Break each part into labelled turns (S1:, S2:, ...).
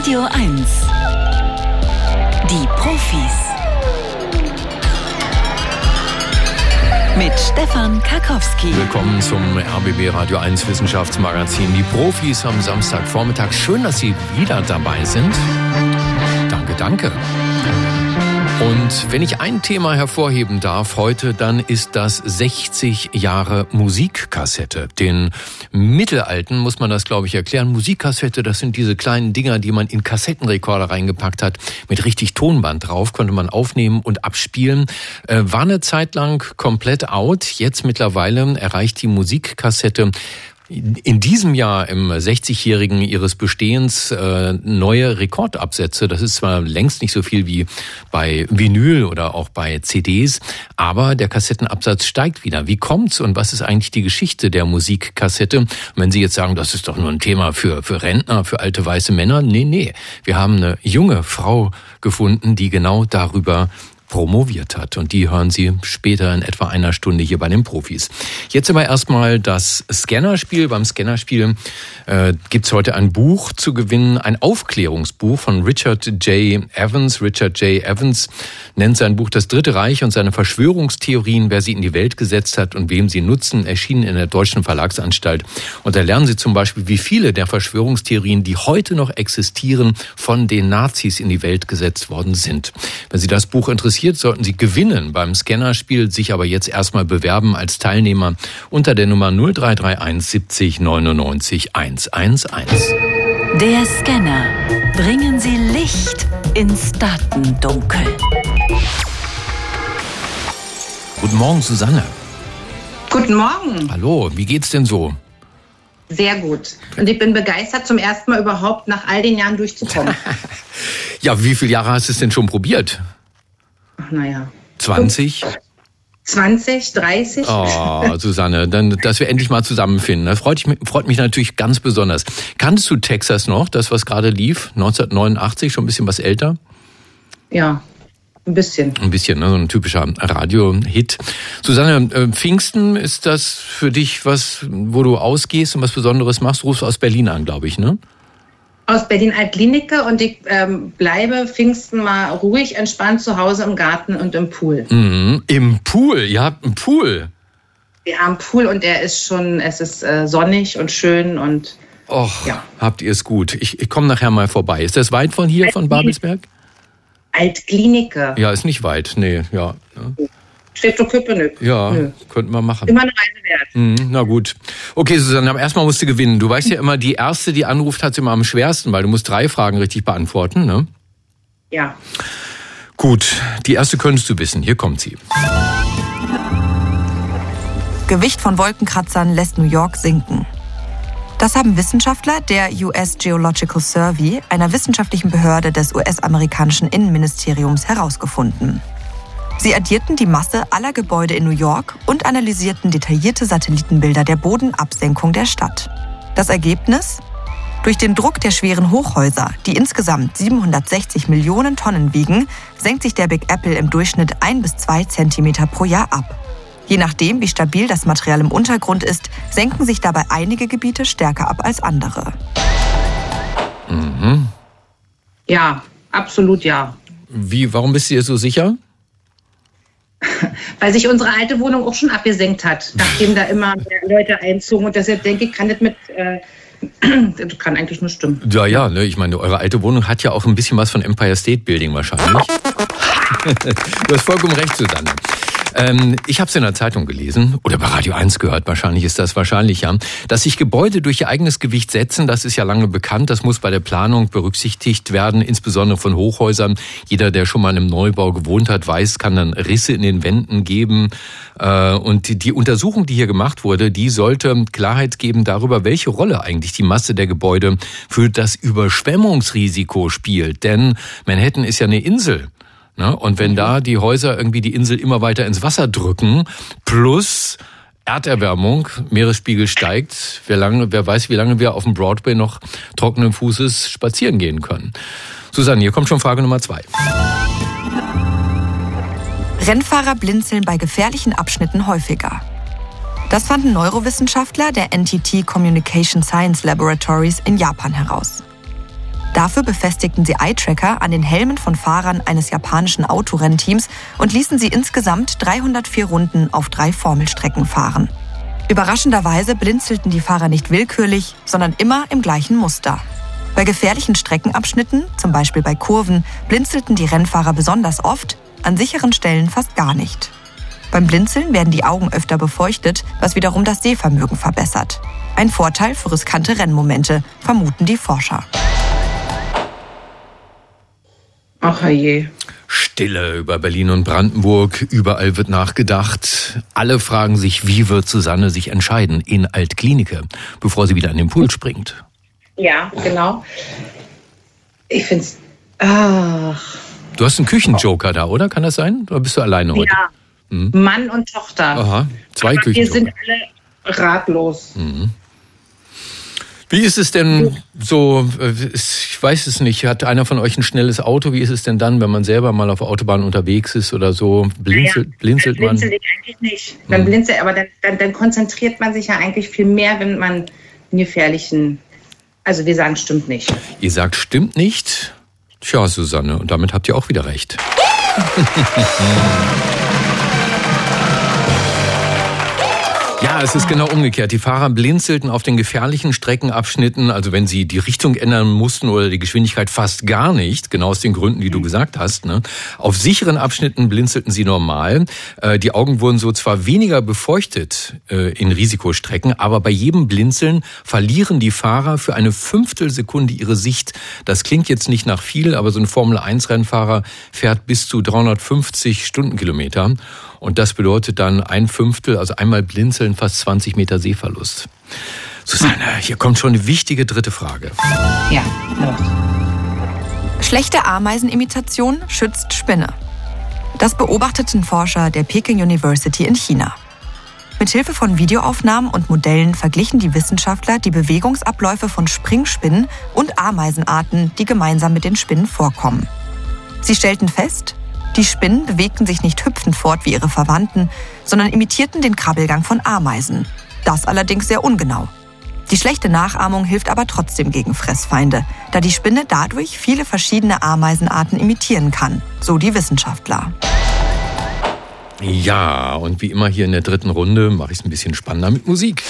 S1: Radio 1. Die Profis. Mit Stefan Karkowski.
S2: Willkommen zum RBB Radio 1 Wissenschaftsmagazin. Die Profis am Samstagvormittag. Schön, dass Sie wieder dabei sind. Danke, danke. Und wenn ich ein Thema hervorheben darf heute, dann ist das 60 Jahre Musikkassette. Den Mittelalten muss man das, glaube ich, erklären. Musikkassette, das sind diese kleinen Dinger, die man in Kassettenrekorder reingepackt hat, mit richtig Tonband drauf, konnte man aufnehmen und abspielen. Äh, war eine Zeit lang komplett out. Jetzt mittlerweile erreicht die Musikkassette in diesem Jahr im 60-jährigen ihres Bestehens äh, neue Rekordabsätze. Das ist zwar längst nicht so viel wie bei Vinyl oder auch bei CDs, aber der Kassettenabsatz steigt wieder. Wie kommt's und was ist eigentlich die Geschichte der Musikkassette? Und wenn Sie jetzt sagen, das ist doch nur ein Thema für, für Rentner, für alte weiße Männer, nee, nee. Wir haben eine junge Frau gefunden, die genau darüber promoviert hat. Und die hören Sie später in etwa einer Stunde hier bei den Profis. Jetzt aber erstmal das Scannerspiel. Beim Scannerspiel äh, gibt's heute ein Buch zu gewinnen, ein Aufklärungsbuch von Richard J. Evans. Richard J. Evans nennt sein Buch Das Dritte Reich und seine Verschwörungstheorien, wer sie in die Welt gesetzt hat und wem sie nutzen, erschienen in der Deutschen Verlagsanstalt. Und da lernen Sie zum Beispiel, wie viele der Verschwörungstheorien, die heute noch existieren, von den Nazis in die Welt gesetzt worden sind. Wenn Sie das Buch interessiert, interessiert, sollten Sie gewinnen beim Scannerspiel, sich aber jetzt erstmal bewerben als Teilnehmer unter der Nummer 0331 70 99 111.
S1: Der Scanner. Bringen Sie Licht ins Datendunkel.
S2: Guten Morgen, Susanne.
S3: Guten Morgen.
S2: Hallo, wie geht's denn so?
S3: Sehr gut. Und ich bin begeistert, zum ersten Mal überhaupt nach all den Jahren durchzukommen.
S2: ja, wie viele Jahre hast du es denn schon probiert?
S3: Naja.
S2: 20?
S3: 20, 30.
S2: Oh, Susanne, dann, dass wir endlich mal zusammenfinden. Das freut, mich, freut mich natürlich ganz besonders. Kannst du Texas noch, das, was gerade lief, 1989, schon ein bisschen was älter?
S3: Ja, ein bisschen.
S2: Ein bisschen, ne? so ein typischer Radio-Hit. Susanne, äh, Pfingsten, ist das für dich was, wo du ausgehst und was Besonderes machst? Du rufst aus Berlin an, glaube ich, ne?
S3: Aus Berlin-Altlinike und ich ähm, bleibe Pfingsten mal ruhig, entspannt zu Hause im Garten und im Pool.
S2: Mhm. Im Pool? Ihr habt einen Pool?
S3: Wir haben einen Pool und der ist schon, es ist äh, sonnig und schön und.
S2: Och, ja. habt ihr es gut. Ich, ich komme nachher mal vorbei. Ist das weit von hier, von Babelsberg?
S3: Altklinike.
S2: Ja, ist nicht weit, nee, ja.
S3: Treptow-Köpenick.
S2: Ja, Nö. könnten wir machen.
S3: Immer eine Reise wert.
S2: Mhm, na gut. Okay, Susanne, aber erstmal musst du gewinnen. Du weißt ja immer, die Erste, die anruft, hat es immer am schwersten, weil du musst drei Fragen richtig beantworten, ne?
S3: Ja.
S2: Gut, die erste könntest du wissen. Hier kommt sie.
S4: Gewicht von Wolkenkratzern lässt New York sinken. Das haben Wissenschaftler der US Geological Survey, einer wissenschaftlichen Behörde des US-amerikanischen Innenministeriums, herausgefunden. Sie addierten die Masse aller Gebäude in New York und analysierten detaillierte Satellitenbilder der Bodenabsenkung der Stadt. Das Ergebnis? Durch den Druck der schweren Hochhäuser, die insgesamt 760 Millionen Tonnen wiegen, senkt sich der Big Apple im Durchschnitt ein bis zwei Zentimeter pro Jahr ab. Je nachdem, wie stabil das Material im Untergrund ist, senken sich dabei einige Gebiete stärker ab als andere.
S3: Mhm. Ja, absolut ja.
S2: Wie, warum bist du dir so sicher?
S3: weil sich unsere alte Wohnung auch schon abgesenkt hat, nachdem da immer mehr Leute einzogen. Und deshalb denke ich, kann das mit. Äh, das kann eigentlich nur stimmen.
S2: Ja, ja, ne, ich meine, eure alte Wohnung hat ja auch ein bisschen was von Empire State Building wahrscheinlich. du hast vollkommen recht, Susanne. Ähm, ich habe es in der Zeitung gelesen oder bei Radio 1 gehört, wahrscheinlich ist das wahrscheinlich ja, dass sich Gebäude durch ihr eigenes Gewicht setzen, das ist ja lange bekannt, das muss bei der Planung berücksichtigt werden, insbesondere von Hochhäusern. Jeder, der schon mal in einem Neubau gewohnt hat, weiß, kann dann Risse in den Wänden geben. Äh, und die Untersuchung, die hier gemacht wurde, die sollte Klarheit geben darüber, welche Rolle eigentlich die Masse der Gebäude für das Überschwemmungsrisiko spielt. Denn Manhattan ist ja eine Insel. Ne? Und wenn da die Häuser irgendwie die Insel immer weiter ins Wasser drücken, plus Erderwärmung, Meeresspiegel steigt, wer, lange, wer weiß, wie lange wir auf dem Broadway noch trockenen Fußes spazieren gehen können. Susanne, hier kommt schon Frage Nummer zwei.
S4: Rennfahrer blinzeln bei gefährlichen Abschnitten häufiger. Das fanden Neurowissenschaftler der NTT Communication Science Laboratories in Japan heraus. Dafür befestigten sie Eye-Tracker an den Helmen von Fahrern eines japanischen Autorennteams und ließen sie insgesamt 304 Runden auf drei Formelstrecken fahren. Überraschenderweise blinzelten die Fahrer nicht willkürlich, sondern immer im gleichen Muster. Bei gefährlichen Streckenabschnitten, zum Beispiel bei Kurven, blinzelten die Rennfahrer besonders oft, an sicheren Stellen fast gar nicht. Beim Blinzeln werden die Augen öfter befeuchtet, was wiederum das Sehvermögen verbessert. Ein Vorteil für riskante Rennmomente, vermuten die Forscher.
S3: Ach je.
S2: Stille über Berlin und Brandenburg. Überall wird nachgedacht. Alle fragen sich, wie wird Susanne sich entscheiden in Altklinike, bevor sie wieder an den Pool springt.
S3: Ja, genau. Ich finde es. Ach.
S2: Du hast einen Küchenjoker da, oder? Kann das sein? Oder bist du alleine heute?
S3: Ja. Hm? Mann und Tochter.
S2: Aha, zwei
S3: Aber
S2: Küchenjoker.
S3: Wir sind alle ratlos.
S2: Mhm. Wie ist es denn so, äh, ich weiß es nicht, hat einer von euch ein schnelles Auto? Wie ist es denn dann, wenn man selber mal auf Autobahn unterwegs ist oder so? Blinzelt,
S3: Naja,
S2: blinzelt
S3: dann
S2: man?
S3: blinzel ich eigentlich nicht. Dann
S2: Mhm.
S3: blinzel, aber dann, dann, dann konzentriert man sich ja eigentlich viel mehr, wenn man einen gefährlichen. Also wir sagen, stimmt nicht.
S2: Ihr sagt, stimmt nicht? Tja, Susanne, und damit habt ihr auch wieder recht. Ja, es ist genau umgekehrt. Die Fahrer blinzelten auf den gefährlichen Streckenabschnitten, also wenn sie die Richtung ändern mussten oder die Geschwindigkeit fast gar nicht, genau aus den Gründen, die du gesagt hast. Ne? Auf sicheren Abschnitten blinzelten sie normal. Äh, Die Augen wurden so zwar weniger befeuchtet äh, in Risikostrecken, aber bei jedem Blinzeln verlieren die Fahrer für eine Fünftelsekunde ihre Sicht. Das klingt jetzt nicht nach viel, aber so ein Formel-1-Rennfahrer fährt bis zu 350 Stundenkilometer. Und das bedeutet dann ein Fünftel, also einmal blinzeln, fast 20 Meter Sehverlust. Susanne, hier kommt schon eine wichtige dritte Frage.
S3: Ja. ja.
S4: Schlechte Ameisenimitation schützt Spinne. Das beobachteten Forscher der Peking University in China. Mithilfe von Videoaufnahmen und Modellen verglichen die Wissenschaftler die Bewegungsabläufe von Springspinnen und Ameisenarten, die gemeinsam mit den Spinnen vorkommen. Sie stellten fest, die Spinnen bewegten sich nicht hüpfend fort wie ihre Verwandten, sondern imitierten den Krabbelgang von Ameisen. Das allerdings sehr ungenau. Die schlechte Nachahmung hilft aber trotzdem gegen Fressfeinde, da die Spinne dadurch viele verschiedene Ameisenarten imitieren kann, so die Wissenschaftler.
S2: Ja, und wie immer hier in der dritten Runde mache ich es ein bisschen spannender mit Musik.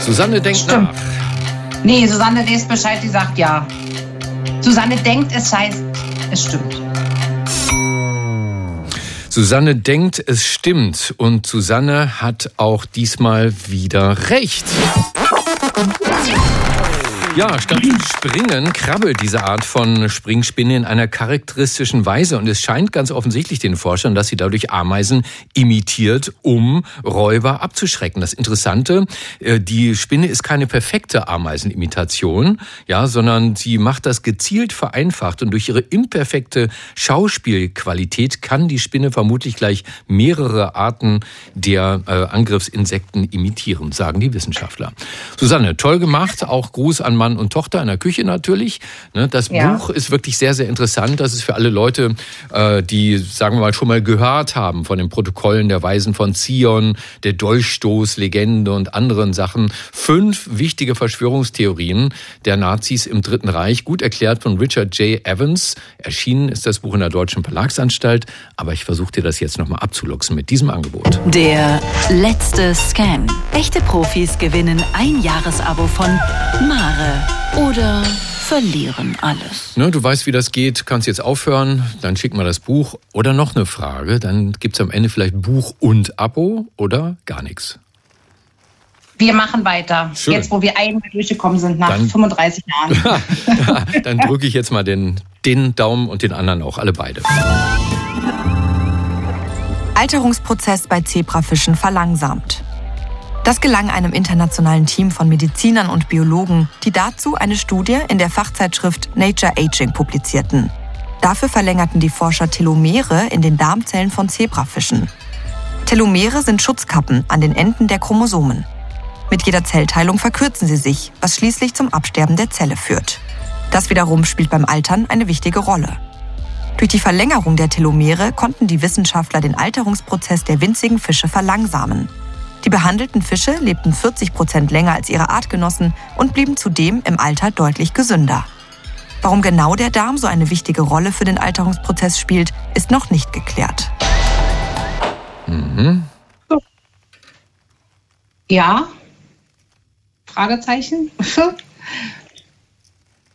S2: Susanne denkt
S3: Stimmt.
S2: nach.
S3: Nee, Susanne liest Bescheid, die sagt ja. Susanne denkt, es heißt, es stimmt.
S2: Susanne denkt, es stimmt. Und Susanne hat auch diesmal wieder recht. Ja, statt zu springen, krabbelt diese Art von Springspinne in einer charakteristischen Weise. Und es scheint ganz offensichtlich den Forschern, dass sie dadurch Ameisen imitiert, um Räuber abzuschrecken. Das Interessante, äh, die Spinne ist keine perfekte Ameisenimitation, ja, sondern sie macht das gezielt vereinfacht. Und durch ihre imperfekte Schauspielqualität kann die Spinne vermutlich gleich mehrere Arten der äh, Angriffsinsekten imitieren, sagen die Wissenschaftler. Susanne, toll gemacht. Auch Gruß an Mann und Tochter in der Küche natürlich. Ne, Das
S3: Ja.
S2: Buch ist wirklich sehr, sehr interessant. Das ist für alle Leute, äh, die, sagen wir mal, schon mal gehört haben von den Protokollen der Weisen von Zion, der Dolchstoßlegende und anderen Sachen. Fünf wichtige Verschwörungstheorien der Nazis im Dritten Reich, gut erklärt von Richard J. Evans. Erschienen ist das Buch in der Deutschen Verlagsanstalt, aber ich versuche dir das jetzt nochmal abzuluxen mit diesem Angebot.
S1: Der letzte Scan. Echte Profis gewinnen ein Jahresabo von Mare oder verlieren alles.
S2: Ne, du weißt, wie das geht, kannst jetzt aufhören, dann schick mal das Buch. Oder noch eine Frage, dann gibt's am Ende vielleicht Buch und Abo oder gar nichts.
S3: Wir machen weiter.
S2: Schön.
S3: Jetzt, wo wir einmal durchgekommen sind, nach
S2: Dann-
S3: 35 Jahren.
S2: dann drücke ich jetzt mal den, den Daumen und den anderen auch, alle beide.
S4: Alterungsprozess bei Zebrafischen verlangsamt. Das gelang einem internationalen Team von Medizinern und Biologen, die dazu eine Studie in der Fachzeitschrift Nature Aging publizierten. Dafür verlängerten die Forscher Telomere in den Darmzellen von Zebrafischen. Telomere sind Schutzkappen an den Enden der Chromosomen. Mit jeder Zellteilung verkürzen sie sich, was schließlich zum Absterben der Zelle führt. Das wiederum spielt beim Altern eine wichtige Rolle. Durch die Verlängerung der Telomere konnten die Wissenschaftler den Alterungsprozess der winzigen Fische verlangsamen. Die behandelten Fische lebten 40 Prozent länger als ihre Artgenossen und blieben zudem im Alter deutlich gesünder. Warum genau der Darm so eine wichtige Rolle für den Alterungsprozess spielt, ist noch nicht geklärt.
S3: Mhm. Ja. Fragezeichen.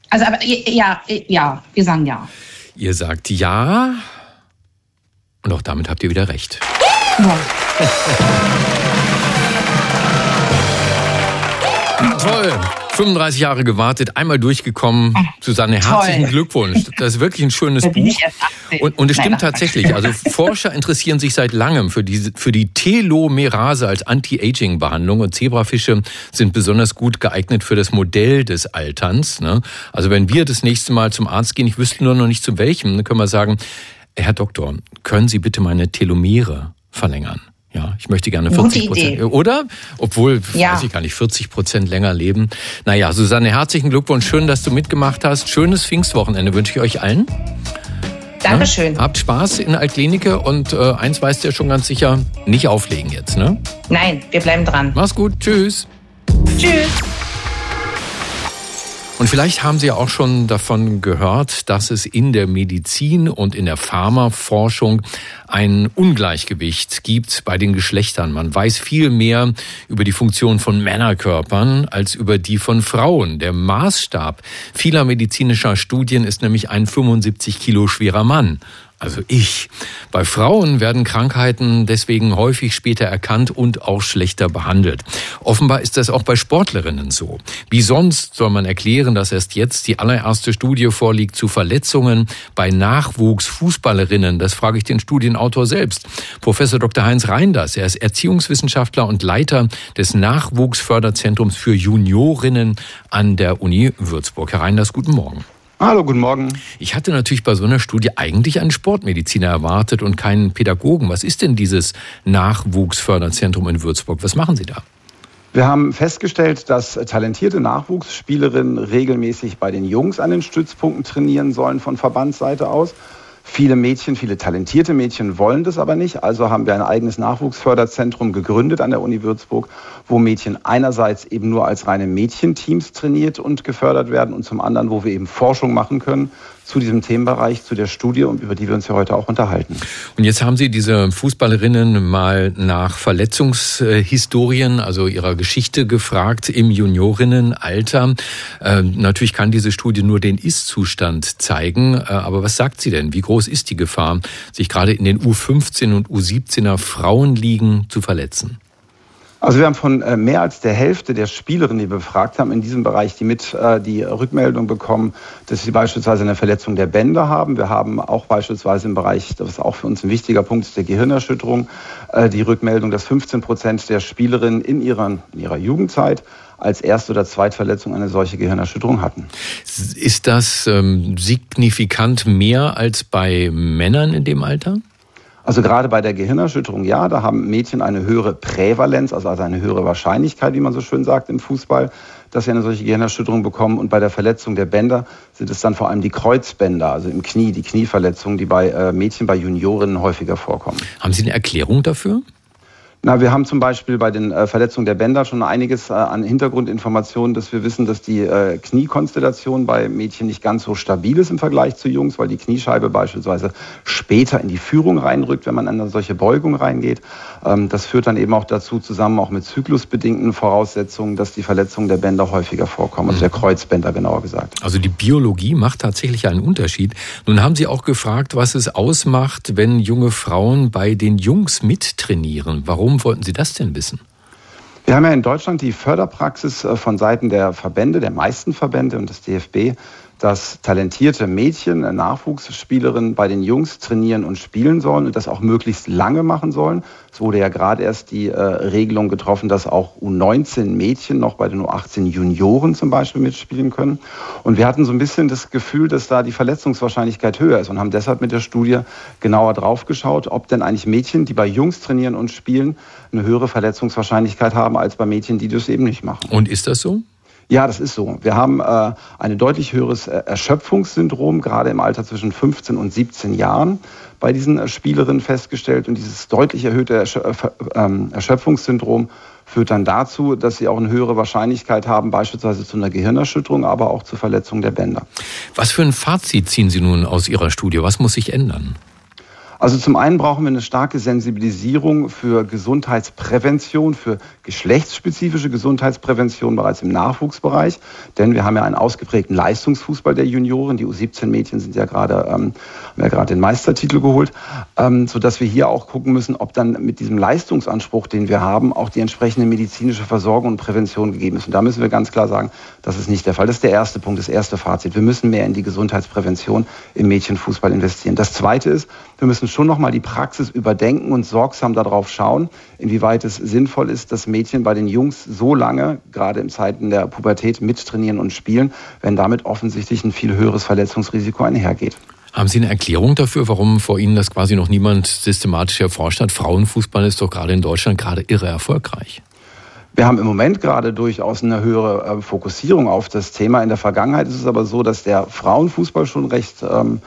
S3: Also, aber ja, ja, wir sagen ja.
S2: Ihr sagt ja. Und auch damit habt ihr wieder recht. Ja. Toll. 35 Jahre gewartet, einmal durchgekommen. Susanne, herzlichen Toll. Glückwunsch. Das ist wirklich ein schönes Buch. Und, und es stimmt tatsächlich. Also Forscher interessieren sich seit langem für, diese, für die Telomerase als Anti-Aging-Behandlung. Und Zebrafische sind besonders gut geeignet für das Modell des Alterns. Ne? Also wenn wir das nächste Mal zum Arzt gehen, ich wüsste nur noch nicht zu welchem, dann können wir sagen, Herr Doktor, können Sie bitte meine Telomere verlängern? Ja, ich möchte gerne 40 Prozent. Oder? Obwohl, ja. weiß ich gar nicht, 40 Prozent länger leben. Naja, Susanne, herzlichen Glückwunsch. Schön, dass du mitgemacht hast. Schönes Pfingstwochenende wünsche ich euch allen.
S3: Dankeschön.
S2: Ja, habt Spaß in Altklinike und äh, eins weißt du ja schon ganz sicher, nicht auflegen jetzt, ne?
S3: Nein, wir bleiben dran.
S2: Mach's gut. Tschüss.
S3: Tschüss.
S2: Und vielleicht haben Sie auch schon davon gehört, dass es in der Medizin und in der Pharmaforschung ein Ungleichgewicht gibt bei den Geschlechtern. Man weiß viel mehr über die Funktion von Männerkörpern als über die von Frauen. Der Maßstab vieler medizinischer Studien ist nämlich ein 75 Kilo schwerer Mann also ich. Bei Frauen werden Krankheiten deswegen häufig später erkannt und auch schlechter behandelt. Offenbar ist das auch bei Sportlerinnen so. Wie sonst soll man erklären, dass erst jetzt die allererste Studie vorliegt zu Verletzungen bei Nachwuchsfußballerinnen? Das frage ich den Studienautor selbst. Professor Dr. Heinz Reinders, er ist Erziehungswissenschaftler und Leiter des Nachwuchsförderzentrums für Juniorinnen an der Uni Würzburg. Herr Reinders, guten Morgen.
S5: Hallo, guten Morgen.
S2: Ich hatte natürlich bei so einer Studie eigentlich einen Sportmediziner erwartet und keinen Pädagogen. Was ist denn dieses Nachwuchsförderzentrum in Würzburg? Was machen Sie da?
S5: Wir haben festgestellt, dass talentierte Nachwuchsspielerinnen regelmäßig bei den Jungs an den Stützpunkten trainieren sollen von Verbandsseite aus. Viele Mädchen, viele talentierte Mädchen wollen das aber nicht. Also haben wir ein eigenes Nachwuchsförderzentrum gegründet an der Uni Würzburg, wo Mädchen einerseits eben nur als reine Mädchenteams trainiert und gefördert werden und zum anderen, wo wir eben Forschung machen können zu diesem Themenbereich, zu der Studie, über die wir uns ja heute auch unterhalten.
S2: Und jetzt haben Sie diese Fußballerinnen mal nach Verletzungshistorien, also ihrer Geschichte gefragt im Juniorinnenalter. Äh, natürlich kann diese Studie nur den Ist-Zustand zeigen, äh, aber was sagt sie denn? Wie groß ist die Gefahr, sich gerade in den U15 und U17er Frauenligen zu verletzen?
S5: Also wir haben von äh, mehr als der Hälfte der Spielerinnen, die wir befragt haben, in diesem Bereich die mit äh, die Rückmeldung bekommen, dass sie beispielsweise eine Verletzung der Bänder haben. Wir haben auch beispielsweise im Bereich, das ist auch für uns ein wichtiger Punkt, ist der Gehirnerschütterung, äh, die Rückmeldung, dass 15 Prozent der Spielerinnen in ihrer, in ihrer Jugendzeit als Erst- oder Zweitverletzung eine solche Gehirnerschütterung hatten.
S2: Ist das ähm, signifikant mehr als bei Männern in dem Alter?
S5: Also gerade bei der Gehirnerschütterung, ja, da haben Mädchen eine höhere Prävalenz, also eine höhere Wahrscheinlichkeit, wie man so schön sagt im Fußball, dass sie eine solche Gehirnerschütterung bekommen. Und bei der Verletzung der Bänder sind es dann vor allem die Kreuzbänder, also im Knie, die Knieverletzungen, die bei äh, Mädchen, bei Juniorinnen häufiger vorkommen.
S2: Haben Sie eine Erklärung dafür?
S5: Na, wir haben zum Beispiel bei den äh, Verletzungen der Bänder schon einiges äh, an Hintergrundinformationen, dass wir wissen, dass die äh, Kniekonstellation bei Mädchen nicht ganz so stabil ist im Vergleich zu Jungs, weil die Kniescheibe beispielsweise später in die Führung reinrückt, wenn man an eine solche Beugung reingeht. Ähm, das führt dann eben auch dazu, zusammen auch mit zyklusbedingten Voraussetzungen, dass die Verletzungen der Bänder häufiger vorkommen, also der mhm. Kreuzbänder genauer gesagt.
S2: Also die Biologie macht tatsächlich einen Unterschied. Nun haben Sie auch gefragt, was es ausmacht, wenn junge Frauen bei den Jungs mittrainieren. Warum Warum wollten Sie das denn wissen?
S5: Wir haben ja in Deutschland die Förderpraxis äh, von Seiten der Verbände, der meisten Verbände und des DFB, dass talentierte Mädchen, äh, Nachwuchsspielerinnen bei den Jungs trainieren und spielen sollen und das auch möglichst lange machen sollen. Es wurde ja gerade erst die äh, Regelung getroffen, dass auch U19 Mädchen noch bei den U18 Junioren zum Beispiel mitspielen können. Und wir hatten so ein bisschen das Gefühl, dass da die Verletzungswahrscheinlichkeit höher ist und haben deshalb mit der Studie genauer drauf geschaut, ob denn eigentlich Mädchen, die bei Jungs trainieren und spielen, eine höhere Verletzungswahrscheinlichkeit haben als bei Mädchen, die das eben nicht machen.
S2: Und ist das so?
S5: Ja, das ist so. Wir haben äh, ein deutlich höheres äh, Erschöpfungssyndrom, gerade im Alter zwischen 15 und 17 Jahren bei diesen äh, Spielerinnen festgestellt. Und dieses deutlich erhöhte äh, ähm, Erschöpfungssyndrom führt dann dazu, dass sie auch eine höhere Wahrscheinlichkeit haben, beispielsweise zu einer Gehirnerschütterung, aber auch zur Verletzung der Bänder.
S2: Was für ein Fazit ziehen Sie nun aus Ihrer Studie? Was muss sich ändern?
S5: Also zum einen brauchen wir eine starke Sensibilisierung für Gesundheitsprävention, für geschlechtsspezifische Gesundheitsprävention bereits im Nachwuchsbereich. Denn wir haben ja einen ausgeprägten Leistungsfußball der Junioren. Die U17-Mädchen sind ja gerade, ähm, haben ja gerade den Meistertitel geholt, ähm, sodass wir hier auch gucken müssen, ob dann mit diesem Leistungsanspruch, den wir haben, auch die entsprechende medizinische Versorgung und Prävention gegeben ist. Und da müssen wir ganz klar sagen, das ist nicht der Fall. Das ist der erste Punkt, das erste Fazit. Wir müssen mehr in die Gesundheitsprävention im Mädchenfußball investieren. Das zweite ist, wir müssen schon nochmal die Praxis überdenken und sorgsam darauf schauen, inwieweit es sinnvoll ist, dass Mädchen bei den Jungs so lange, gerade in Zeiten der Pubertät, mittrainieren und spielen, wenn damit offensichtlich ein viel höheres Verletzungsrisiko einhergeht.
S2: Haben Sie eine Erklärung dafür, warum vor Ihnen das quasi noch niemand systematisch erforscht hat? Frauenfußball ist doch gerade in Deutschland gerade irre erfolgreich.
S5: Wir haben im Moment gerade durchaus eine höhere äh, Fokussierung auf das Thema. In der Vergangenheit ist es aber so, dass der Frauenfußball schon recht ähm,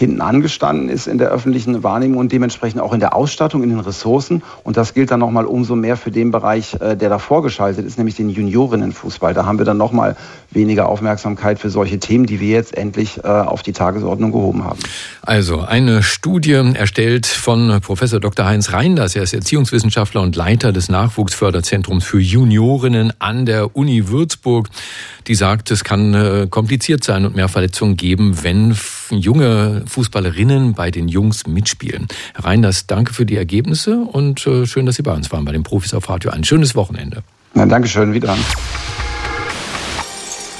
S5: hinten angestanden ist in der öffentlichen Wahrnehmung und dementsprechend auch in der Ausstattung, in den Ressourcen. Und das gilt dann nochmal umso mehr für den Bereich, äh, der davor geschaltet ist, nämlich den Juniorinnenfußball. Da haben wir dann nochmal weniger Aufmerksamkeit für solche Themen, die wir jetzt endlich äh, auf die Tagesordnung gehoben haben.
S2: Also eine Studie erstellt von Professor Dr. Heinz Reinders. Er ist Erziehungswissenschaftler und Leiter des Nachwuchsförderzentrums für Juniorinnen an der Uni Würzburg. Die sagt, es kann äh, kompliziert sein und mehr Verletzungen geben, wenn junge Fußballerinnen bei den Jungs mitspielen. Herr Reinders, danke für die Ergebnisse und äh, schön, dass Sie bei uns waren bei den Profis auf Radio. Ein schönes Wochenende.
S5: Na, Dankeschön, wieder.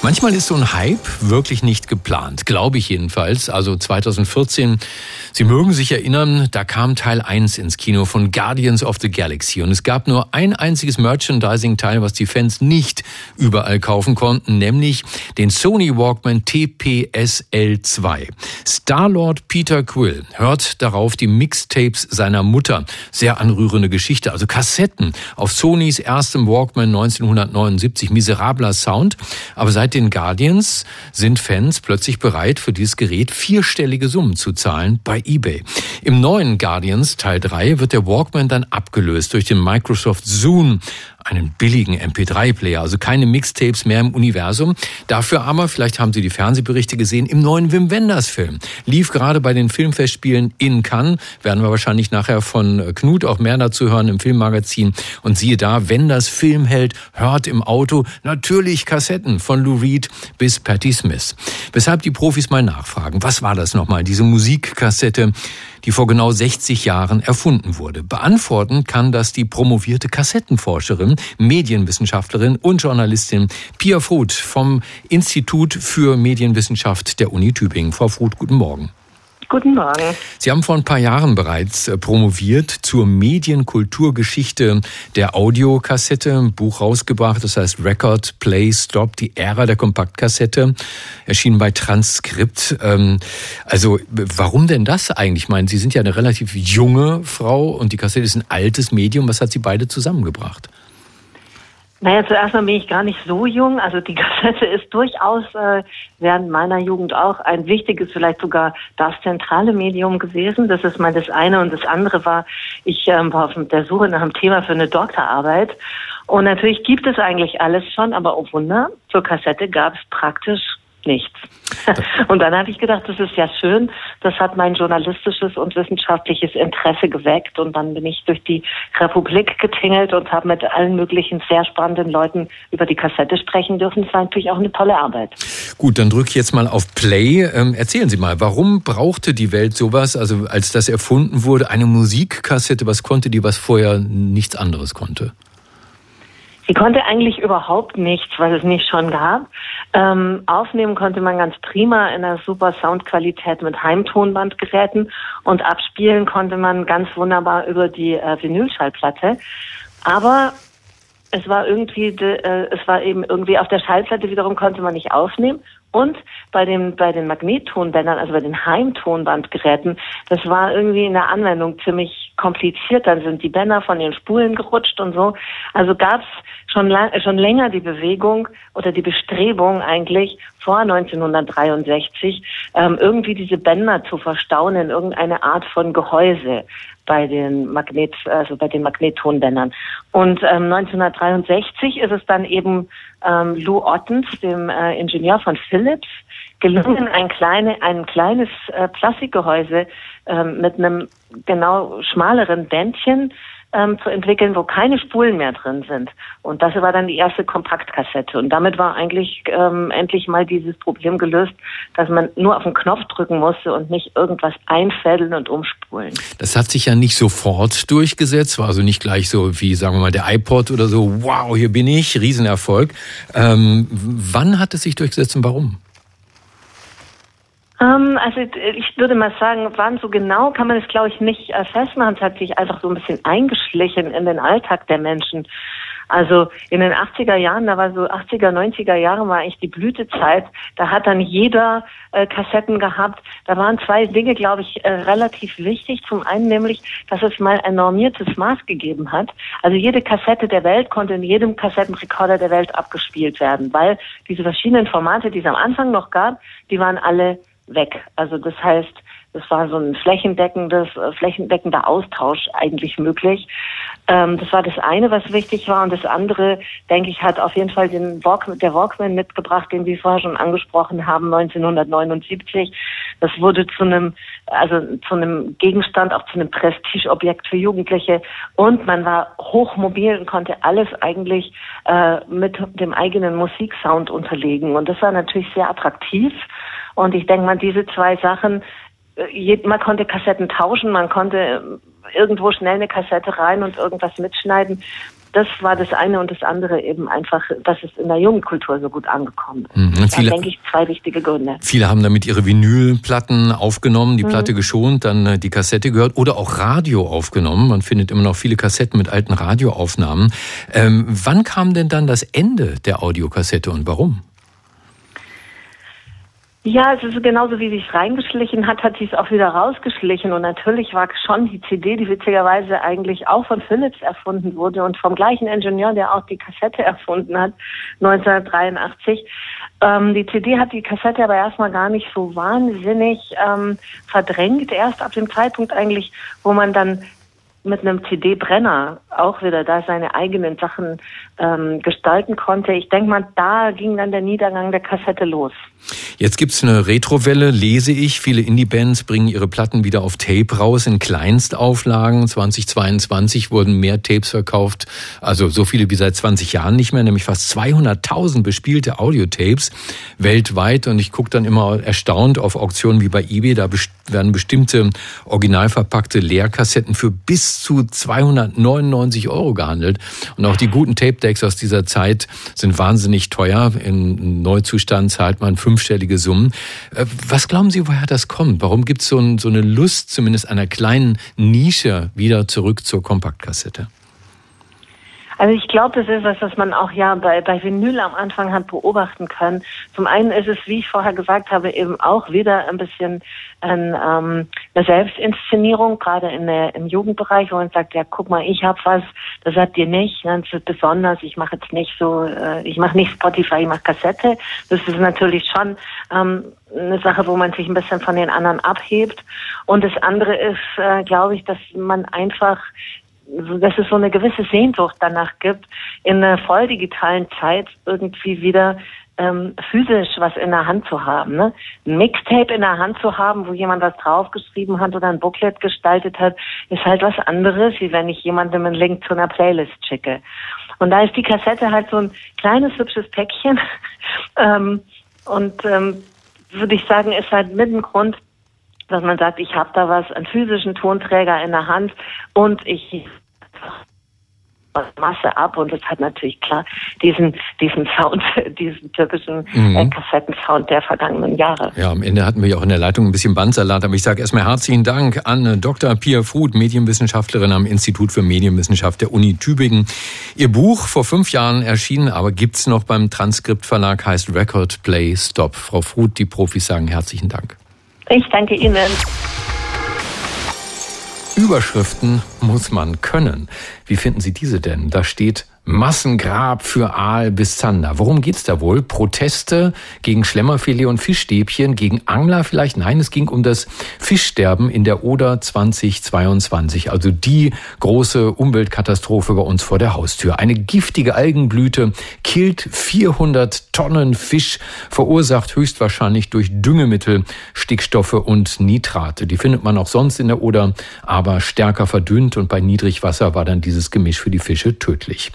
S2: Manchmal ist so ein Hype wirklich nicht geplant, glaube ich jedenfalls. Also 2014, Sie mögen sich erinnern, da kam Teil 1 ins Kino von Guardians of the Galaxy und es gab nur ein einziges Merchandising-Teil, was die Fans nicht überall kaufen konnten, nämlich den Sony Walkman TPSL2. Starlord Peter Quill hört darauf die Mixtapes seiner Mutter. Sehr anrührende Geschichte, also Kassetten auf Sonys erstem Walkman 1979. Miserabler Sound, aber seit den Guardians sind Fans plötzlich bereit, für dieses Gerät vierstellige Summen zu zahlen bei eBay. Im neuen Guardians Teil 3 wird der Walkman dann abgelöst durch den Microsoft Zune, einen billigen MP3-Player, also keine Mixtapes mehr im Universum. Dafür aber, vielleicht haben Sie die Fernsehberichte gesehen, im neuen Wim Wenders-Film. Lief gerade bei den Filmfestspielen in Cannes, werden wir wahrscheinlich nachher von Knut auch mehr dazu hören im Filmmagazin. Und siehe da, Wenders Filmheld hört im Auto natürlich Kassetten von Lou Reed bis Patti Smith. Weshalb die Profis mal nachfragen, was war das nochmal, diese Musikkassette, die vor genau 60 Jahren erfunden wurde. Beantworten kann das die promovierte Kassettenforscherin, Medienwissenschaftlerin und Journalistin Pia Fruth vom Institut für Medienwissenschaft der Uni Tübingen. Frau Fruth, guten Morgen.
S6: Guten Morgen.
S2: Sie haben vor ein paar Jahren bereits äh, promoviert zur Medienkulturgeschichte der Audiokassette, ein Buch rausgebracht, das heißt Record, Play, Stop, die Ära der Kompaktkassette, erschienen bei Transkript. Ähm, also warum denn das eigentlich? Ich meine, Sie sind ja eine relativ junge Frau und die Kassette ist ein altes Medium. Was hat Sie beide zusammengebracht?
S6: Naja, zuerst mal bin ich gar nicht so jung. Also die Kassette ist durchaus äh, während meiner Jugend auch ein wichtiges, vielleicht sogar das zentrale Medium gewesen. Das ist mal das eine. Und das andere war, ich ähm, war auf der Suche nach einem Thema für eine Doktorarbeit. Und natürlich gibt es eigentlich alles schon, aber oh Wunder, zur Kassette gab es praktisch nichts. Und dann habe ich gedacht, das ist ja schön. Das hat mein journalistisches und wissenschaftliches Interesse geweckt. Und dann bin ich durch die Republik getingelt und habe mit allen möglichen sehr spannenden Leuten über die Kassette sprechen dürfen. Es war natürlich auch eine tolle Arbeit.
S2: Gut, dann drücke ich jetzt mal auf Play. Ähm, erzählen Sie mal, warum brauchte die Welt sowas? Also als das erfunden wurde, eine Musikkassette, was konnte die, was vorher nichts anderes konnte?
S6: Sie konnte eigentlich überhaupt nichts, was es nicht schon gab. Ähm, aufnehmen konnte man ganz prima in einer super Soundqualität mit Heimtonbandgeräten und abspielen konnte man ganz wunderbar über die äh, Vinylschallplatte. Aber es war irgendwie, äh, es war eben irgendwie auf der Schallplatte wiederum konnte man nicht aufnehmen. Und bei den, bei den Magnettonbändern, also bei den Heimtonbandgeräten, das war irgendwie in der Anwendung ziemlich kompliziert. Dann sind die Bänder von den Spulen gerutscht und so. Also gab schon, schon länger die Bewegung oder die Bestrebung eigentlich vor 1963, ähm, irgendwie diese Bänder zu verstauen in irgendeine Art von Gehäuse bei den Magnet, also bei den Magnettonbändern. Und ähm, 1963 ist es dann eben ähm, Lou Ottens, dem äh, Ingenieur von Philips, gelungen, ein kleine, ein kleines äh, Plastikgehäuse ähm, mit einem genau schmaleren Bändchen ähm, zu entwickeln, wo keine Spulen mehr drin sind. Und das war dann die erste Kompaktkassette. Und damit war eigentlich ähm, endlich mal dieses Problem gelöst, dass man nur auf den Knopf drücken musste und nicht irgendwas einfädeln und umspulen.
S2: Das hat sich ja nicht sofort durchgesetzt, war also nicht gleich so wie, sagen wir mal, der iPod oder so, wow, hier bin ich, Riesenerfolg. Ähm, wann hat es sich durchgesetzt und warum?
S6: Ähm, also ich würde mal sagen, wann so genau kann man es, glaube ich, nicht äh, festmachen. Es hat sich einfach so ein bisschen eingeschlichen in den Alltag der Menschen. Also in den 80er Jahren, da war so 80er, 90er Jahre war eigentlich die Blütezeit. Da hat dann jeder äh, Kassetten gehabt. Da waren zwei Dinge, glaube ich, äh, relativ wichtig. Zum einen nämlich, dass es mal ein normiertes Maß gegeben hat. Also jede Kassette der Welt konnte in jedem Kassettenrekorder der Welt abgespielt werden, weil diese verschiedenen Formate, die es am Anfang noch gab, die waren alle weg. Also das heißt, es war so ein flächendeckendes, äh, flächendeckender Austausch eigentlich möglich. Ähm, das war das eine, was wichtig war. Und das andere, denke ich, hat auf jeden Fall den Walk, der Walkman mitgebracht, den wir vorher schon angesprochen haben, 1979. Das wurde zu einem, also zu einem Gegenstand, auch zu einem Prestigeobjekt für Jugendliche. Und man war hochmobil und konnte alles eigentlich äh, mit dem eigenen Musiksound unterlegen. Und das war natürlich sehr attraktiv. Und ich denke mal, diese zwei Sachen, äh, man konnte Kassetten tauschen, man konnte äh, irgendwo schnell eine Kassette rein und irgendwas mitschneiden. Das war das eine und das andere eben einfach, dass es in der Jugendkultur so gut angekommen ist. Mhm.
S2: Da denke ich zwei wichtige Gründe. Viele haben damit ihre Vinylplatten aufgenommen, die mhm. Platte geschont, dann äh, die Kassette gehört oder auch Radio aufgenommen. Man findet immer noch viele Kassetten mit alten Radioaufnahmen. Ähm, wann kam denn dann das Ende der Audiokassette und warum?
S6: Ja, es ist genauso wie sich reingeschlichen hat, hat sie es auch wieder rausgeschlichen. Und natürlich war schon die CD, die witzigerweise eigentlich auch von Philips erfunden wurde und vom gleichen Ingenieur, der auch die Kassette erfunden hat, 1983. Ähm, die CD hat die Kassette aber erstmal gar nicht so wahnsinnig ähm, verdrängt. Erst ab dem Zeitpunkt eigentlich, wo man dann mit einem CD-Brenner auch wieder da seine eigenen Sachen ähm, gestalten konnte. Ich denke mal, da ging dann der Niedergang der Kassette los.
S2: Jetzt gibt's eine Retrowelle, lese ich. Viele Indie-Bands bringen ihre Platten wieder auf Tape raus in Kleinstauflagen. 2022 wurden mehr Tapes verkauft, also so viele wie seit 20 Jahren nicht mehr, nämlich fast 200.000 bespielte Audiotapes weltweit. Und ich gucke dann immer erstaunt auf Auktionen wie bei eBay. Da werden bestimmte original verpackte Leerkassetten für bis zu 299 Euro gehandelt. Und auch die guten Tape-Decks aus dieser Zeit sind wahnsinnig teuer. Im Neuzustand zahlt man fünfstellige Summen. Äh, was glauben Sie, woher das kommt? Warum gibt es so, ein, so eine Lust, zumindest einer kleinen Nische, wieder zurück zur Kompaktkassette?
S6: Also ich glaube, das ist was, was man auch ja bei, bei Vinyl am Anfang hat beobachten können. Zum einen ist es, wie ich vorher gesagt habe, eben auch wieder ein bisschen ein, ähm, eine Selbstinszenierung, gerade in der, im Jugendbereich, wo man sagt, ja, guck mal, ich habe was, das habt ihr nicht, das ist besonders, ich mache jetzt nicht so, äh, ich mache nicht Spotify, ich mache Kassette. Das ist natürlich schon ähm, eine Sache, wo man sich ein bisschen von den anderen abhebt. Und das andere ist, äh, glaube ich, dass man einfach dass es so eine gewisse Sehnsucht danach gibt, in einer voll digitalen Zeit irgendwie wieder ähm, physisch was in der Hand zu haben. Ne? Ein Mixtape in der Hand zu haben, wo jemand was draufgeschrieben hat oder ein Booklet gestaltet hat, ist halt was anderes, wie wenn ich jemandem einen Link zu einer Playlist schicke. Und da ist die Kassette halt so ein kleines, hübsches Päckchen. ähm, und ähm, würde ich sagen, ist halt mit dem Grund, dass man sagt, ich habe da was, einen physischen Tonträger in der Hand und ich Masse ab und es hat natürlich klar diesen, diesen Sound, diesen typischen mhm. äh, Kassettensound der vergangenen Jahre.
S2: Ja, am Ende hatten wir ja auch in der Leitung ein bisschen Bandsalat, aber ich sage erstmal herzlichen Dank an Dr. Pia Fruth, Medienwissenschaftlerin am Institut für Medienwissenschaft der Uni Tübingen. Ihr Buch vor fünf Jahren erschienen, aber gibt's noch beim Transkriptverlag, heißt Record Play Stop. Frau Fruth, die Profis sagen herzlichen Dank.
S6: Ich danke Ihnen.
S2: Überschriften muss man können. Wie finden Sie diese denn? Da steht Massengrab für Aal bis Zander. Worum geht's da wohl? Proteste gegen Schlemmerfilet und Fischstäbchen, gegen Angler vielleicht? Nein, es ging um das Fischsterben in der Oder 2022. Also die große Umweltkatastrophe bei uns vor der Haustür. Eine giftige Algenblüte killt 400 Tonnen Fisch, verursacht höchstwahrscheinlich durch Düngemittel Stickstoffe und Nitrate. Die findet man auch sonst in der Oder, aber stärker verdünnt und bei Niedrigwasser war dann dieses Gemisch für die Fische tödlich.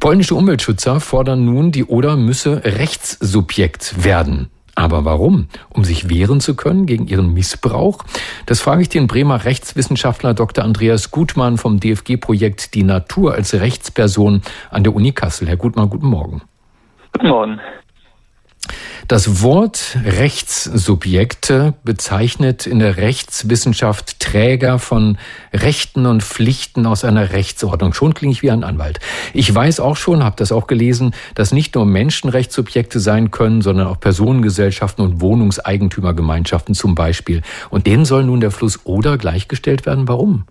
S2: Polnische Umweltschützer fordern nun, die Oder müsse Rechtssubjekt werden. Aber warum? Um sich wehren zu können gegen ihren Missbrauch? Das frage ich den Bremer Rechtswissenschaftler Dr. Andreas Gutmann vom DFG-Projekt Die Natur als Rechtsperson an der Uni Kassel. Herr Gutmann, guten Morgen.
S7: Guten Morgen.
S2: Das Wort Rechtssubjekte bezeichnet in der Rechtswissenschaft Träger von Rechten und Pflichten aus einer Rechtsordnung. Schon klinge ich wie ein Anwalt. Ich weiß auch schon, habe das auch gelesen, dass nicht nur Menschenrechtssubjekte sein können, sondern auch Personengesellschaften und Wohnungseigentümergemeinschaften zum Beispiel. Und denen soll nun der Fluss Oder gleichgestellt werden. Warum?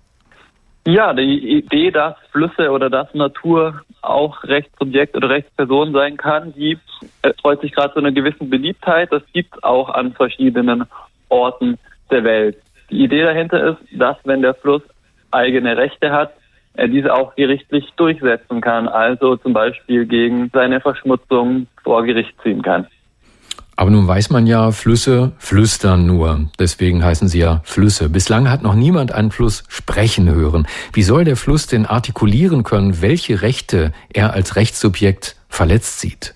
S7: Ja, die Idee, dass Flüsse oder dass Natur auch Rechtssubjekt oder Rechtsperson sein kann, die freut sich gerade so eine gewisse Beliebtheit. Das gibt es auch an verschiedenen Orten der Welt. Die Idee dahinter ist, dass wenn der Fluss eigene Rechte hat, er diese auch gerichtlich durchsetzen kann, also zum Beispiel gegen seine Verschmutzung vor Gericht ziehen kann.
S2: Aber nun weiß man ja, Flüsse flüstern nur. Deswegen heißen sie ja Flüsse. Bislang hat noch niemand einen Fluss sprechen hören. Wie soll der Fluss denn artikulieren können, welche Rechte er als Rechtssubjekt verletzt sieht?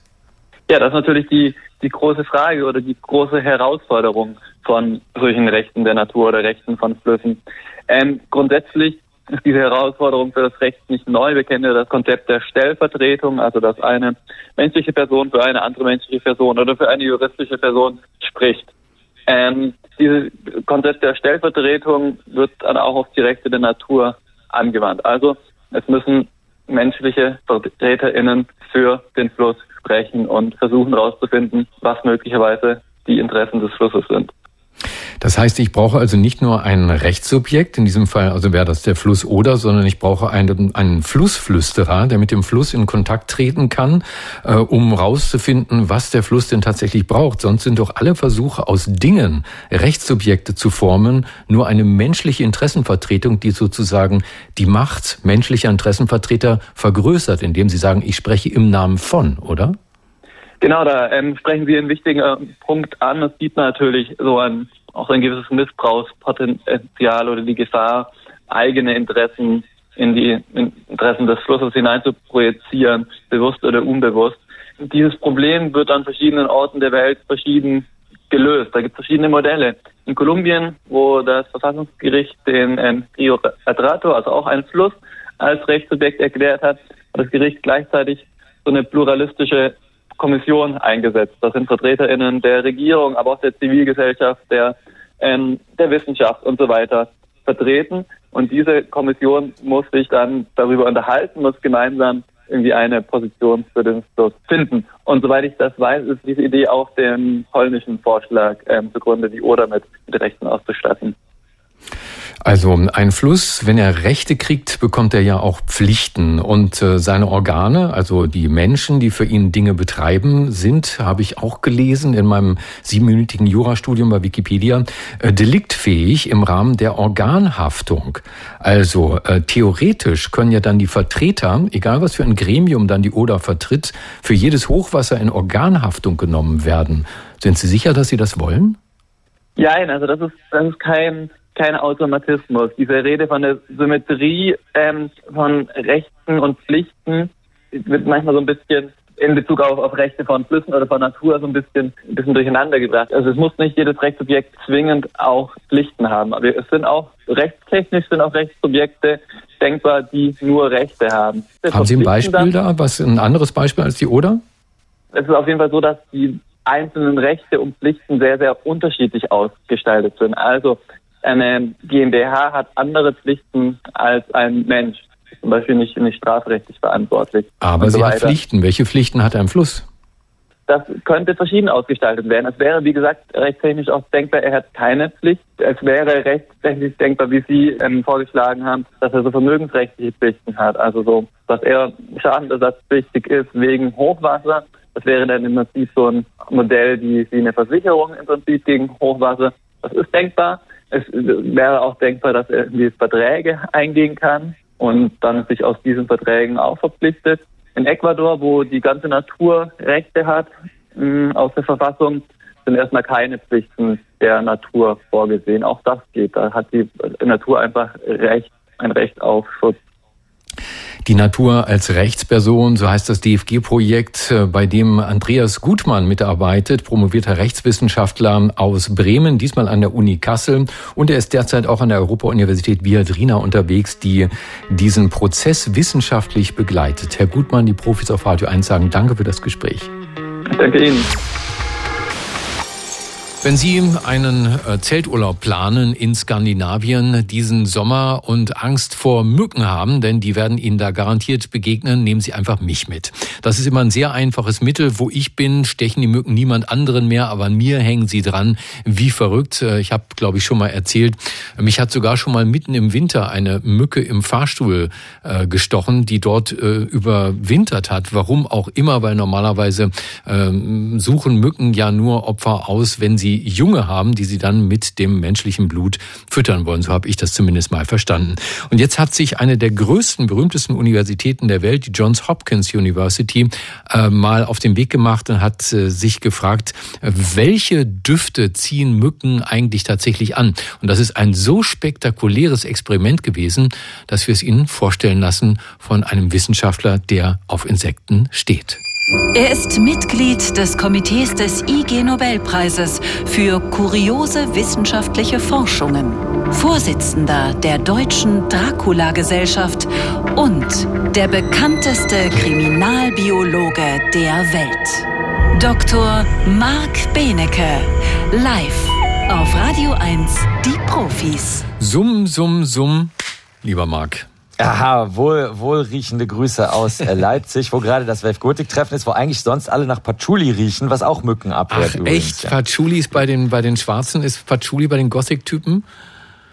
S7: Ja, das ist natürlich die, die große Frage oder die große Herausforderung von solchen Rechten der Natur oder Rechten von Flüssen. Ähm, grundsätzlich ist diese Herausforderung für das Recht nicht neu. Wir kennen ja das Konzept der Stellvertretung, also dass eine menschliche Person für eine andere menschliche Person oder für eine juristische Person spricht. Ähm, dieses Konzept der Stellvertretung wird dann auch auf die Rechte der Natur angewandt. Also es müssen menschliche VertreterInnen für den Fluss sprechen und versuchen herauszufinden, was möglicherweise die Interessen des Flusses sind.
S2: Das heißt, ich brauche also nicht nur ein Rechtssubjekt, in diesem Fall also wäre das der Fluss Oder, sondern ich brauche einen, einen Flussflüsterer, der mit dem Fluss in Kontakt treten kann, äh, um rauszufinden, was der Fluss denn tatsächlich braucht. Sonst sind doch alle Versuche aus Dingen Rechtssubjekte zu formen nur eine menschliche Interessenvertretung, die sozusagen die Macht menschlicher Interessenvertreter vergrößert, indem sie sagen, ich spreche im Namen von, oder?
S7: Genau, da ähm, sprechen Sie einen wichtigen äh, Punkt an. Es gibt natürlich so ein auch ein gewisses Missbrauchspotenzial oder die Gefahr, eigene Interessen in die Interessen des Flusses hinein zu projizieren, bewusst oder unbewusst. Dieses Problem wird an verschiedenen Orten der Welt verschieden gelöst. Da gibt es verschiedene Modelle. In Kolumbien, wo das Verfassungsgericht den ähm, Rio Atrato, also auch einen Fluss, als Rechtssubjekt erklärt hat, hat das Gericht gleichzeitig so eine pluralistische Kommission eingesetzt. Das sind VertreterInnen der Regierung, aber auch der Zivilgesellschaft, der, ähm, der Wissenschaft und so weiter vertreten. Und diese Kommission muss sich dann darüber unterhalten, muss gemeinsam irgendwie eine Position für den Fluss finden. Und soweit ich das weiß, ist diese Idee auch dem polnischen Vorschlag ähm, zugrunde, die Oder mit, mit Rechten auszustatten.
S2: Also ein Fluss, wenn er Rechte kriegt, bekommt er ja auch Pflichten. Und äh, seine Organe, also die Menschen, die für ihn Dinge betreiben, sind, habe ich auch gelesen in meinem siebenminütigen Jurastudium bei Wikipedia, äh, deliktfähig im Rahmen der Organhaftung. Also äh, theoretisch können ja dann die Vertreter, egal was für ein Gremium dann die Oder vertritt, für jedes Hochwasser in Organhaftung genommen werden. Sind Sie sicher, dass Sie das wollen?
S7: Ja, also das ist, das ist kein kein Automatismus. Diese Rede von der Symmetrie ähm, von Rechten und Pflichten wird manchmal so ein bisschen in Bezug auf, auf Rechte von Flüssen oder von Natur so ein bisschen, ein bisschen durcheinander gebracht. Also es muss nicht jedes Rechtssubjekt zwingend auch Pflichten haben. Aber es sind auch rechtstechnisch sind auch Rechtssubjekte denkbar, die nur Rechte haben.
S2: Haben Sie ein Beispiel dann, da? Was ein anderes Beispiel als die Oder?
S7: Es ist auf jeden Fall so, dass die einzelnen Rechte und Pflichten sehr, sehr unterschiedlich ausgestaltet sind. Also eine GmbH hat andere Pflichten als ein Mensch zum Beispiel nicht, nicht strafrechtlich verantwortlich.
S2: Aber sie so hat Pflichten. Welche Pflichten hat im Fluss?
S7: Das könnte verschieden ausgestaltet werden. Es wäre, wie gesagt, rechtstechnisch auch denkbar, er hat keine Pflicht. Es wäre rechtstechnisch denkbar, wie Sie ähm, vorgeschlagen haben, dass er so vermögensrechtliche Pflichten hat. Also so, dass er schadenersatzpflichtig ist wegen Hochwasser. Das wäre dann im Prinzip so ein Modell wie, wie eine Versicherung im Prinzip gegen Hochwasser. Das ist denkbar. Es wäre auch denkbar, dass er irgendwie Verträge eingehen kann und dann sich aus diesen Verträgen auch verpflichtet. In Ecuador, wo die ganze Natur Rechte hat mh, aus der Verfassung, sind erstmal keine Pflichten der Natur vorgesehen. Auch das geht. Da hat die Natur einfach Recht, ein Recht auf Schutz.
S2: Die Natur als Rechtsperson, so heißt das DFG-Projekt, äh, bei dem Andreas Gutmann mitarbeitet, promovierter Rechtswissenschaftler aus Bremen, diesmal an der Uni Kassel. Und er ist derzeit auch an der Europa-Universität Viadrina unterwegs, die diesen Prozess wissenschaftlich begleitet. Herr Gutmann, die Profis auf Radio 1 sagen Danke für das Gespräch.
S7: Danke Ihnen.
S2: Wenn Sie einen äh, Zelturlaub planen in Skandinavien diesen Sommer und Angst vor Mücken haben, denn die werden Ihnen da garantiert begegnen, nehmen Sie einfach mich mit. Das ist immer ein sehr einfaches Mittel. Wo ich bin, stechen die Mücken niemand anderen mehr, aber an mir hängen sie dran, wie verrückt. Äh, ich habe, glaube ich, schon mal erzählt, mich hat sogar schon mal mitten im Winter eine Mücke im Fahrstuhl äh, gestochen, die dort überwintert hat. Warum auch immer, weil normalerweise ähm, suchen Mücken ja nur Opfer aus, wenn sie sie Junge haben, die sie dann mit dem menschlichen Blut füttern wollen. So habe ich das zumindest mal verstanden. Und jetzt hat sich eine der größten, berühmtesten Universitäten der Welt, die Johns Hopkins University, äh, mal auf den Weg gemacht und hat äh, sich gefragt, welche Düfte ziehen Mücken eigentlich tatsächlich an? Und das ist ein so spektakuläres Experiment gewesen, dass wir es Ihnen vorstellen lassen von einem Wissenschaftler, der auf Insekten steht.
S1: Er ist Mitglied des Komitees des IG Nobelpreises für kuriose wissenschaftliche Forschungen, Vorsitzender der Deutschen Dracula-Gesellschaft und der bekannteste Kriminalbiologe der Welt. Dr. Marc Benecke, live auf Radio 1, die Profis.
S2: Summ, summ, summ, lieber Marc.
S8: Aha, wohl, wohlriechende Grüße aus äh, Leipzig, wo gerade das Welf-Gotik-Treffen ist, wo eigentlich sonst alle nach Patchouli riechen, was auch Mücken abhört.
S2: Ach, übrigens, echt? Ja. Patchouli ist bei den, bei den Schwarzen, ist Patchouli bei den Gothic-Typen?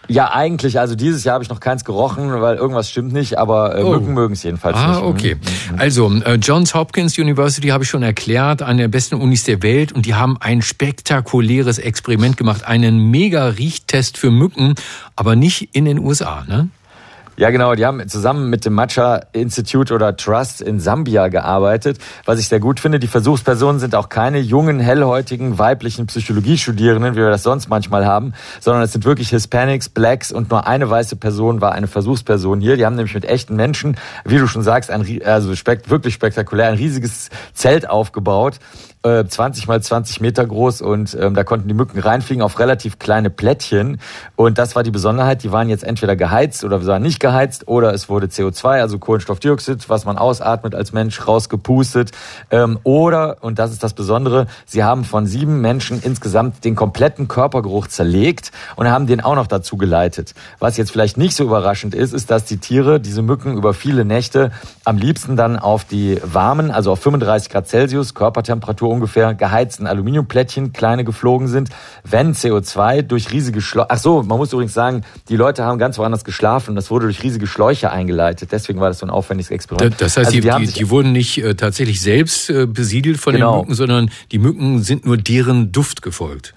S8: Ja, eigentlich. Also dieses Jahr habe ich noch keins gerochen, weil irgendwas stimmt nicht, aber äh, oh. Mücken mögen es jedenfalls
S2: ah,
S8: nicht.
S2: Ah, okay. Mhm. Also äh, Johns Hopkins University habe ich schon erklärt, eine der besten Unis der Welt und die haben ein spektakuläres Experiment gemacht, einen Mega-Riechtest für Mücken, aber nicht in den USA, ne?
S8: Ja, genau. Die haben zusammen mit dem Matcha Institute oder Trust in Sambia gearbeitet. Was ich sehr gut finde, die Versuchspersonen sind auch keine jungen, hellhäutigen, weiblichen Psychologiestudierenden, wie wir das sonst manchmal haben, sondern es sind wirklich Hispanics, Blacks und nur eine weiße Person war eine Versuchsperson hier. Die haben nämlich mit echten Menschen, wie du schon sagst, ein, also wirklich spektakulär, ein riesiges Zelt aufgebaut 20 äh, mal 20 Meter groß und ähm, da konnten die Mücken reinfliegen auf relativ kleine Plättchen. Und das war die Besonderheit, die waren jetzt entweder geheizt oder waren nicht geheizt oder es wurde CO2, also Kohlenstoffdioxid, was man ausatmet als Mensch, rausgepustet. Ähm, oder, und das ist das Besondere, sie haben von sieben Menschen insgesamt den kompletten Körpergeruch zerlegt und haben den auch noch dazu geleitet. Was jetzt vielleicht nicht so überraschend ist, ist, dass die Tiere, diese Mücken über viele Nächte am liebsten dann auf die warmen, also auf 35 Grad Celsius Körpertemperatur ungefähr geheizten Aluminiumplättchen, kleine geflogen sind, wenn CO2 durch riesige Schläuche, ach so, man muss übrigens sagen, die Leute haben ganz woanders geschlafen und das wurde durch riesige Schläuche eingeleitet. Deswegen war das so ein aufwendiges Experiment.
S2: Das heißt, also die, die, die, wurden nicht äh, tatsächlich selbst äh, besiedelt von genau. den Mücken, sondern die Mücken sind nur deren Duft gefolgt.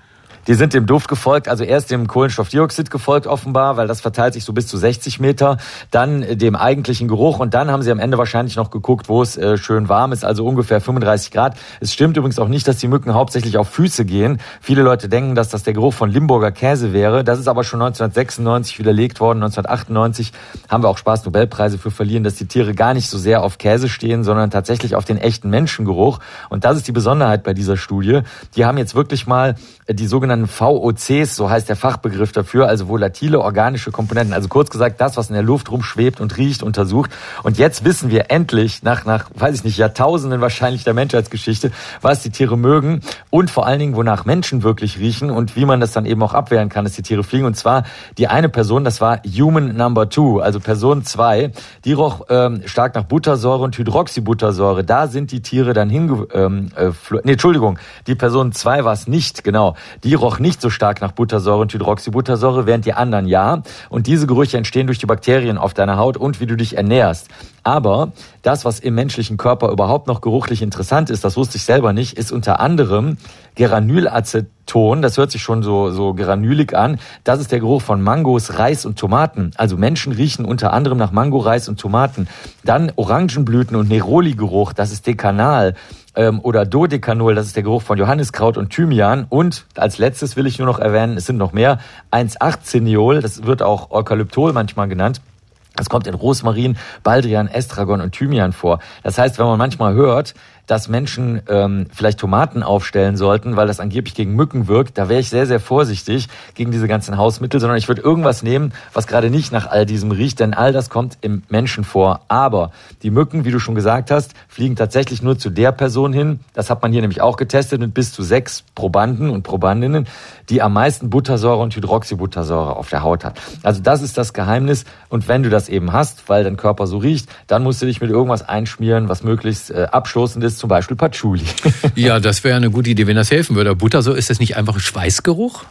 S8: Die sind dem Duft gefolgt, also erst dem Kohlenstoffdioxid gefolgt offenbar, weil das verteilt sich so bis zu 60 Meter, dann dem eigentlichen Geruch und dann haben sie am Ende wahrscheinlich noch geguckt, wo es äh, schön warm ist, also ungefähr 35 Grad. Es stimmt übrigens auch nicht, dass die Mücken hauptsächlich auf Füße gehen. Viele Leute denken, dass das der Geruch von Limburger Käse wäre. Das ist aber schon 1996 widerlegt worden. 1998 haben wir auch Spaß Nobelpreise für verliehen, dass die Tiere gar nicht so sehr auf Käse stehen, sondern tatsächlich auf den echten Menschengeruch. Und das ist die Besonderheit bei dieser Studie. Die haben jetzt wirklich mal die sogenannten VOCs, so heißt der Fachbegriff dafür, also volatile organische Komponenten, also kurz gesagt das, was in der Luft rumschwebt und riecht, untersucht. Und jetzt wissen wir endlich, nach, nach, weiß ich nicht, Jahrtausenden wahrscheinlich der Menschheitsgeschichte, was die Tiere mögen und vor allen Dingen, wonach Menschen wirklich riechen und wie man das dann eben auch abwehren kann, dass die Tiere fliegen. Und zwar die eine Person, das war Human Number Two, also Person zwei, die roch ähm, stark nach Buttersäure und Hydroxybuttersäure. Da sind die Tiere dann hinge... Ähm, äh, nee, Entschuldigung, die Person zwei war es nicht, genau. Die roch nicht so stark nach Buttersäure und Hydroxybuttersäure, während die anderen ja. Und diese Gerüche entstehen durch die Bakterien auf deiner Haut und wie du dich ernährst. Aber das, was im menschlichen Körper überhaupt noch geruchlich interessant ist, das wusste ich selber nicht, ist unter anderem Geranulaceton. Das hört sich schon so, so granülig an. Das ist der Geruch von Mangos, Reis und Tomaten. Also Menschen riechen unter anderem nach Mango, Reis und Tomaten. Dann Orangenblüten und Neroli-Geruch. Das ist Dekanal ähm, oder Dodekanol, das ist der Geruch von Johanniskraut und Thymian. Und als letztes will ich nur noch erwähnen, es sind noch mehr, 1,8-Ziniol, das wird auch Eukalyptol manchmal genannt. Das kommt in Rosmarin, Baldrian, Estragon und Thymian vor. Das heißt, wenn man manchmal hört, dass Menschen ähm, vielleicht Tomaten aufstellen sollten, weil das angeblich gegen Mücken wirkt, da wäre ich sehr, sehr vorsichtig gegen diese ganzen Hausmittel, sondern ich würde irgendwas nehmen, was gerade nicht nach all diesem riecht, denn all das kommt im Menschen vor. Aber die Mücken, wie du schon gesagt hast, fliegen tatsächlich nur zu der Person hin. Das hat man hier nämlich auch getestet mit bis zu sechs Probanden und Probandinnen, die am meisten Buttersäure und Hydroxybuttersäure auf der Haut hat. Also das ist das Geheimnis. Und wenn du das eben hast, weil dein Körper so riecht, dann musst du dich mit irgendwas einschmieren, was möglichst äh, abstoßend ist, zum Beispiel Patchouli.
S2: ja, das wäre eine gute Idee, wenn das helfen würde. Buttersäure, ist das nicht einfach ein Schweißgeruch?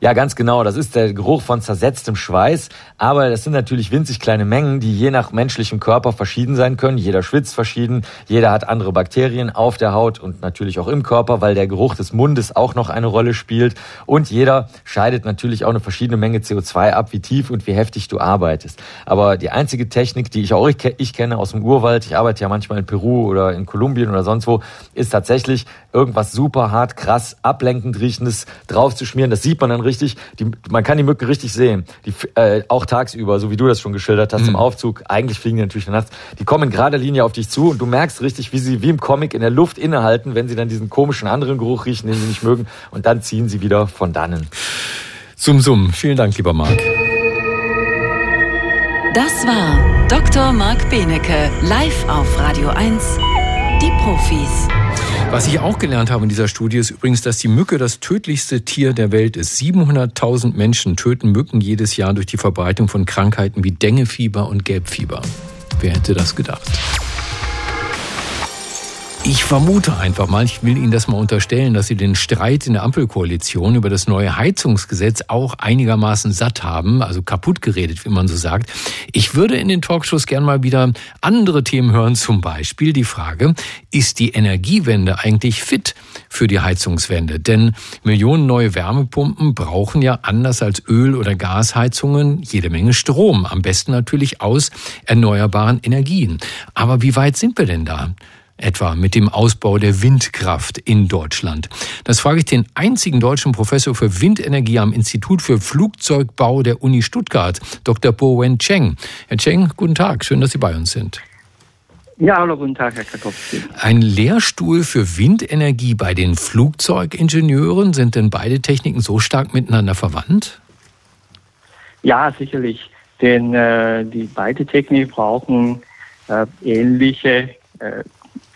S8: Ja, ganz genau. Das ist der Geruch von zersetztem Schweiß. Aber das sind natürlich winzig kleine Mengen, die je nach menschlichem Körper verschieden sein können. Jeder schwitzt verschieden. Jeder hat andere Bakterien auf der Haut und natürlich auch im Körper, weil der Geruch des Mundes auch noch eine Rolle spielt. Und jeder scheidet natürlich auch eine verschiedene Menge CO2 ab, wie tief und wie heftig du arbeitest. Aber die einzige Technik, die ich auch ich, ich kenne aus dem Urwald, ich arbeite ja manchmal in Peru oder in Kolumbien oder sonst wo, ist tatsächlich irgendwas super hart, krass, ablenkend riechendes draufzuschmieren. Das sieht man dann richtig, die, man kann die Mücken richtig sehen. Die, äh, auch tagsüber, so wie du das schon geschildert hast, mhm. im Aufzug. Eigentlich fliegen die natürlich nachts. Die kommen in gerader Linie auf dich zu und du merkst richtig, wie sie wie im Comic in der Luft innehalten, wenn sie dann diesen komischen anderen Geruch riechen, den sie nicht mögen. Und dann ziehen sie wieder von dannen.
S2: Sum Sum. Vielen Dank, lieber Marc.
S1: Das war Dr. Marc Benecke, live auf Radio 1. Die Profis.
S2: Was ich auch gelernt habe in dieser Studie ist übrigens, dass die Mücke das tödlichste Tier der Welt ist. 700.000 Menschen töten Mücken jedes Jahr durch die Verbreitung von Krankheiten wie Dengefieber und Gelbfieber. Wer hätte das gedacht? Ich vermute einfach mal, ich will Ihnen das mal unterstellen, dass Sie den Streit in der Ampelkoalition über das neue Heizungsgesetz auch einigermaßen satt haben, also kaputt geredet, wie man so sagt. Ich würde in den Talkshows gern mal wieder andere Themen hören, zum Beispiel die Frage, ist die Energiewende eigentlich fit für die Heizungswende? Denn Millionen neue Wärmepumpen brauchen ja anders als Öl- oder Gasheizungen jede Menge Strom, am besten natürlich aus erneuerbaren Energien. Aber wie weit sind wir denn da? Etwa mit dem Ausbau der Windkraft in Deutschland? Das frage ich den einzigen deutschen Professor für Windenergie am Institut für Flugzeugbau der Uni Stuttgart, Dr. Po Wen Cheng. Herr Cheng, guten Tag, schön, dass Sie bei uns sind.
S9: Ja, hallo, guten Tag, Herr Kartoffeln.
S2: Ein Lehrstuhl für Windenergie bei den Flugzeugingenieuren. Sind denn beide Techniken so stark miteinander verwandt?
S9: Ja, sicherlich. Denn äh, die beide Techniken brauchen äh, ähnliche äh,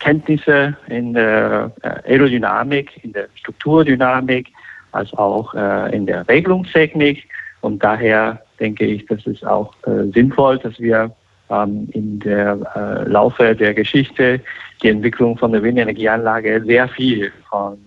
S9: Kenntnisse in der äh, Aerodynamik, in der Strukturdynamik, als auch äh, in der Regelungstechnik. Und daher denke ich, dass es auch äh, sinnvoll, dass wir ähm, in der Laufe der Geschichte die Entwicklung von der Windenergieanlage sehr viel von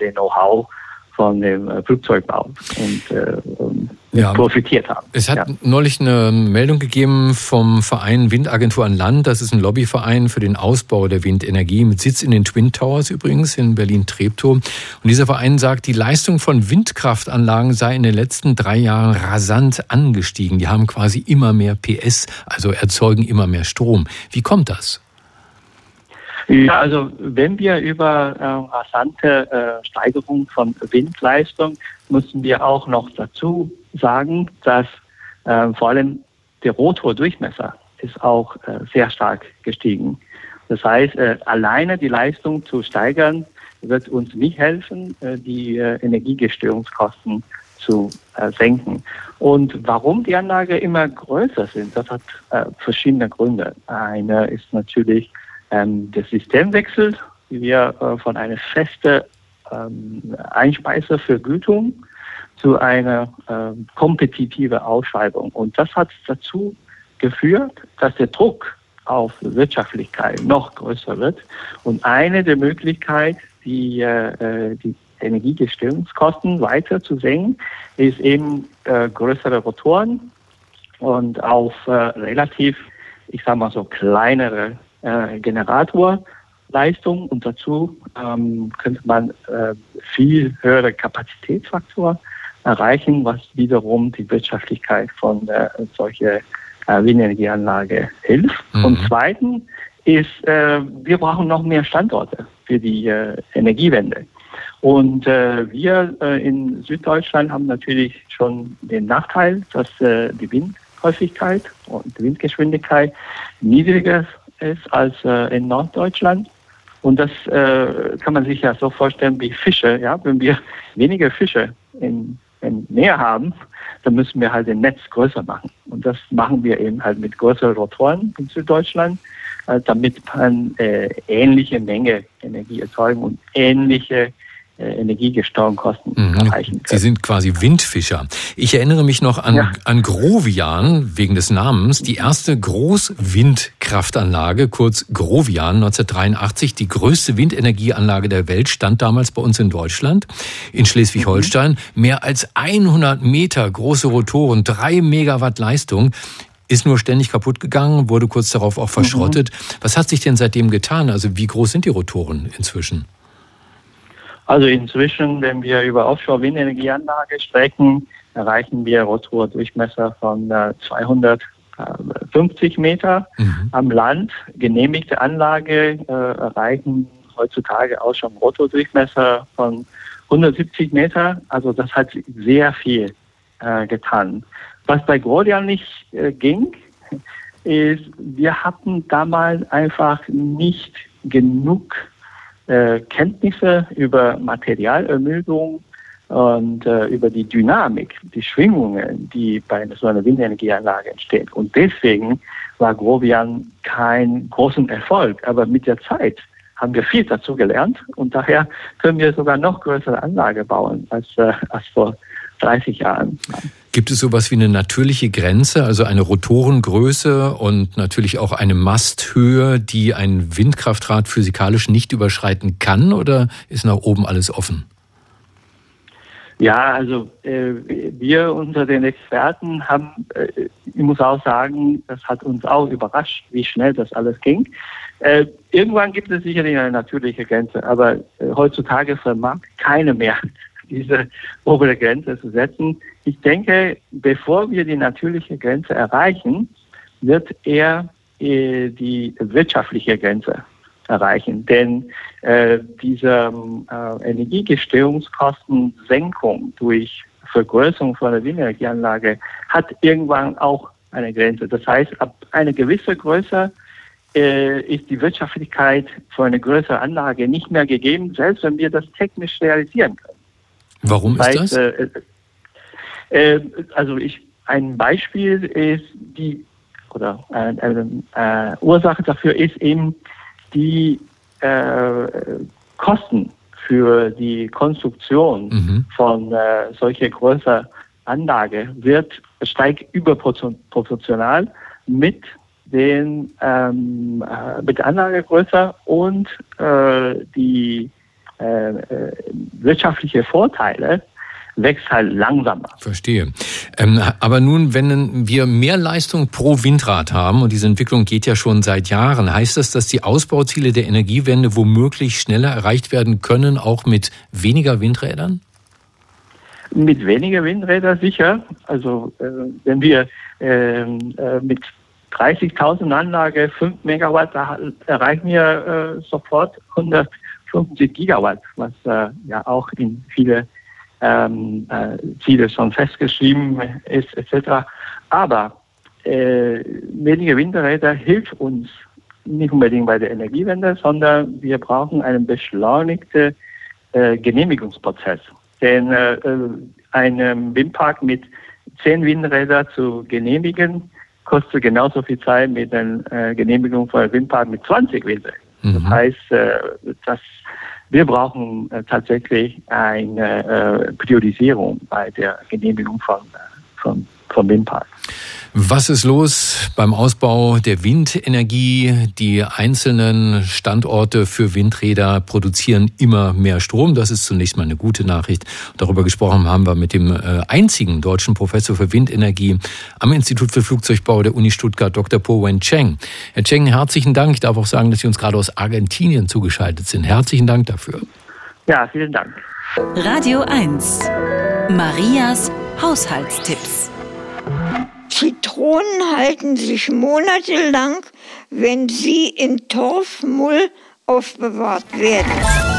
S9: dem Know-how von dem Flugzeugbau und
S8: ja.
S9: profitiert haben.
S2: Es hat
S9: ja.
S2: neulich eine Meldung gegeben vom Verein Windagentur an Land. Das ist ein Lobbyverein für den Ausbau der Windenergie mit Sitz in den Twin Towers übrigens in Berlin-Treptow. Und dieser Verein sagt, die Leistung von Windkraftanlagen sei in den letzten drei Jahren rasant angestiegen. Die haben quasi immer mehr PS, also erzeugen immer mehr Strom. Wie kommt das?
S9: Ja, also wenn wir über äh, rasante äh, Steigerung von Windleistung müssen wir auch noch dazu sagen, dass äh, vor allem der Rotordurchmesser ist auch äh, sehr stark gestiegen. Das heißt, äh, alleine die Leistung zu steigern wird uns nicht helfen, äh, die äh, Energiegestörungskosten zu äh, senken. Und warum die Anlage immer größer sind, das hat äh, verschiedene Gründe. Eine ist natürlich ähm, der Systemwechsel, wie wir äh, von einer festen ähm, Einspeisevergütung zu einer äh, kompetitive Ausschreibung. Und das hat dazu geführt, dass der Druck auf Wirtschaftlichkeit noch größer wird. Und eine der Möglichkeiten, die, äh, die Energiegestörungskosten weiter zu senken, ist eben äh, größere Rotoren und auf äh, relativ, ich sage mal so, kleinere äh, Generatorleistung und dazu ähm, könnte man äh, viel höhere Kapazitätsfaktor erreichen, was wiederum die Wirtschaftlichkeit von äh, solcher äh, Windenergieanlage hilft. Mhm. Und zweitens ist, äh, wir brauchen noch mehr Standorte für die äh, Energiewende. Und äh, wir äh, in Süddeutschland haben natürlich schon den Nachteil, dass äh, die Windhäufigkeit und die Windgeschwindigkeit niedriger ist als äh, in Norddeutschland. Und das äh, kann man sich ja so vorstellen wie Fische. Ja? Wenn wir weniger Fische in, in Meer haben, dann müssen wir halt den Netz größer machen. Und das machen wir eben halt mit größeren Rotoren in Süddeutschland, äh, damit man äh, ähnliche Menge Energie erzeugen und ähnliche äh, Energiegesteuerungskosten mhm. erreichen können.
S2: Sie sind quasi Windfischer. Ich erinnere mich noch an, ja. an Grovian, wegen des Namens, die erste Großwindkraftanlage, kurz Grovian 1983, die größte Windenergieanlage der Welt, stand damals bei uns in Deutschland, in Schleswig-Holstein. Mhm. Mehr als 100 Meter große Rotoren, drei Megawatt Leistung ist nur ständig kaputt gegangen, wurde kurz darauf auch verschrottet. Mhm. Was hat sich denn seitdem getan? Also wie groß sind die Rotoren inzwischen?
S9: Also inzwischen, wenn wir über Offshore-Windenergieanlage sprechen, erreichen wir Rotordurchmesser von äh, 250 Meter. Mhm. Am Land genehmigte Anlage äh, erreichen heutzutage auch schon Rotordurchmesser von 170 Meter. Also das hat sehr viel äh, getan. Was bei Gordian nicht äh, ging, ist, wir hatten damals einfach nicht genug äh, Kenntnisse über Materialermüdung und äh, über die Dynamik, die Schwingungen, die bei so einer Windenergieanlage entstehen. Und deswegen war Grovian kein großen Erfolg. Aber mit der Zeit haben wir viel dazu gelernt und daher können wir sogar noch größere Anlage bauen als, äh, als vor 30 Jahren.
S2: Gibt es sowas wie eine natürliche Grenze, also eine Rotorengröße und natürlich auch eine Masthöhe, die ein Windkraftrad physikalisch nicht überschreiten kann oder ist nach oben alles offen?
S9: Ja, also äh, wir unter den Experten haben, äh, ich muss auch sagen, das hat uns auch überrascht, wie schnell das alles ging. Äh, irgendwann gibt es sicherlich eine natürliche Grenze, aber äh, heutzutage vermag keine mehr diese obere Grenze zu setzen. Ich denke, bevor wir die natürliche Grenze erreichen, wird er äh, die wirtschaftliche Grenze erreichen. Denn äh, diese äh, Energiegestehungskostensenkung durch Vergrößerung von der Windenergieanlage hat irgendwann auch eine Grenze. Das heißt, ab einer gewissen Größe äh, ist die Wirtschaftlichkeit für eine größere Anlage nicht mehr gegeben, selbst wenn wir das technisch realisieren können.
S2: Warum ist das?
S9: Äh, äh, also ich, ein Beispiel ist die, oder eine äh, Ursache dafür ist eben die äh, Kosten für die Konstruktion mhm. von äh, solcher größer Anlage wird steigt überproportional mit den ähm, äh, mit der Anlagegröße und äh, die äh, äh, wirtschaftliche Vorteile wächst halt langsamer.
S2: Verstehe. Ähm, aber nun, wenn wir mehr Leistung pro Windrad haben, und diese Entwicklung geht ja schon seit Jahren, heißt das, dass die Ausbauziele der Energiewende womöglich schneller erreicht werden können, auch mit weniger Windrädern?
S9: Mit weniger Windrädern sicher. Also äh, wenn wir ähm, äh, mit 30.000 Anlage 5 Megawatt erreichen wir äh, sofort 150 Gigawatt, was äh, ja auch in viele ähm, äh, Ziele schon festgeschrieben ist, etc. Aber äh, weniger Windräder hilft uns nicht unbedingt bei der Energiewende, sondern wir brauchen einen beschleunigten äh, Genehmigungsprozess. Denn äh, einen Windpark mit zehn Windrädern zu genehmigen, kostet genauso viel Zeit mit der äh, Genehmigung von einem Windpark mit 20 Windrädern. Mhm. Das heißt, äh, dass wir brauchen äh, tatsächlich eine äh, Priorisierung bei der Genehmigung von, äh, von, von Windparks.
S2: Was ist los beim Ausbau der Windenergie? Die einzelnen Standorte für Windräder produzieren immer mehr Strom. Das ist zunächst mal eine gute Nachricht. Darüber gesprochen haben wir mit dem äh, einzigen deutschen Professor für Windenergie am Institut für Flugzeugbau der Uni Stuttgart, Dr. Po Wen Cheng. Herr Cheng, herzlichen Dank. Ich darf auch sagen, dass Sie uns gerade aus Argentinien zugeschaltet sind. Herzlichen Dank dafür.
S9: Ja, vielen Dank.
S1: Radio 1. Marias Haushaltstipps.
S10: Zitronen halten sich monatelang, wenn sie in Torfmull aufbewahrt werden.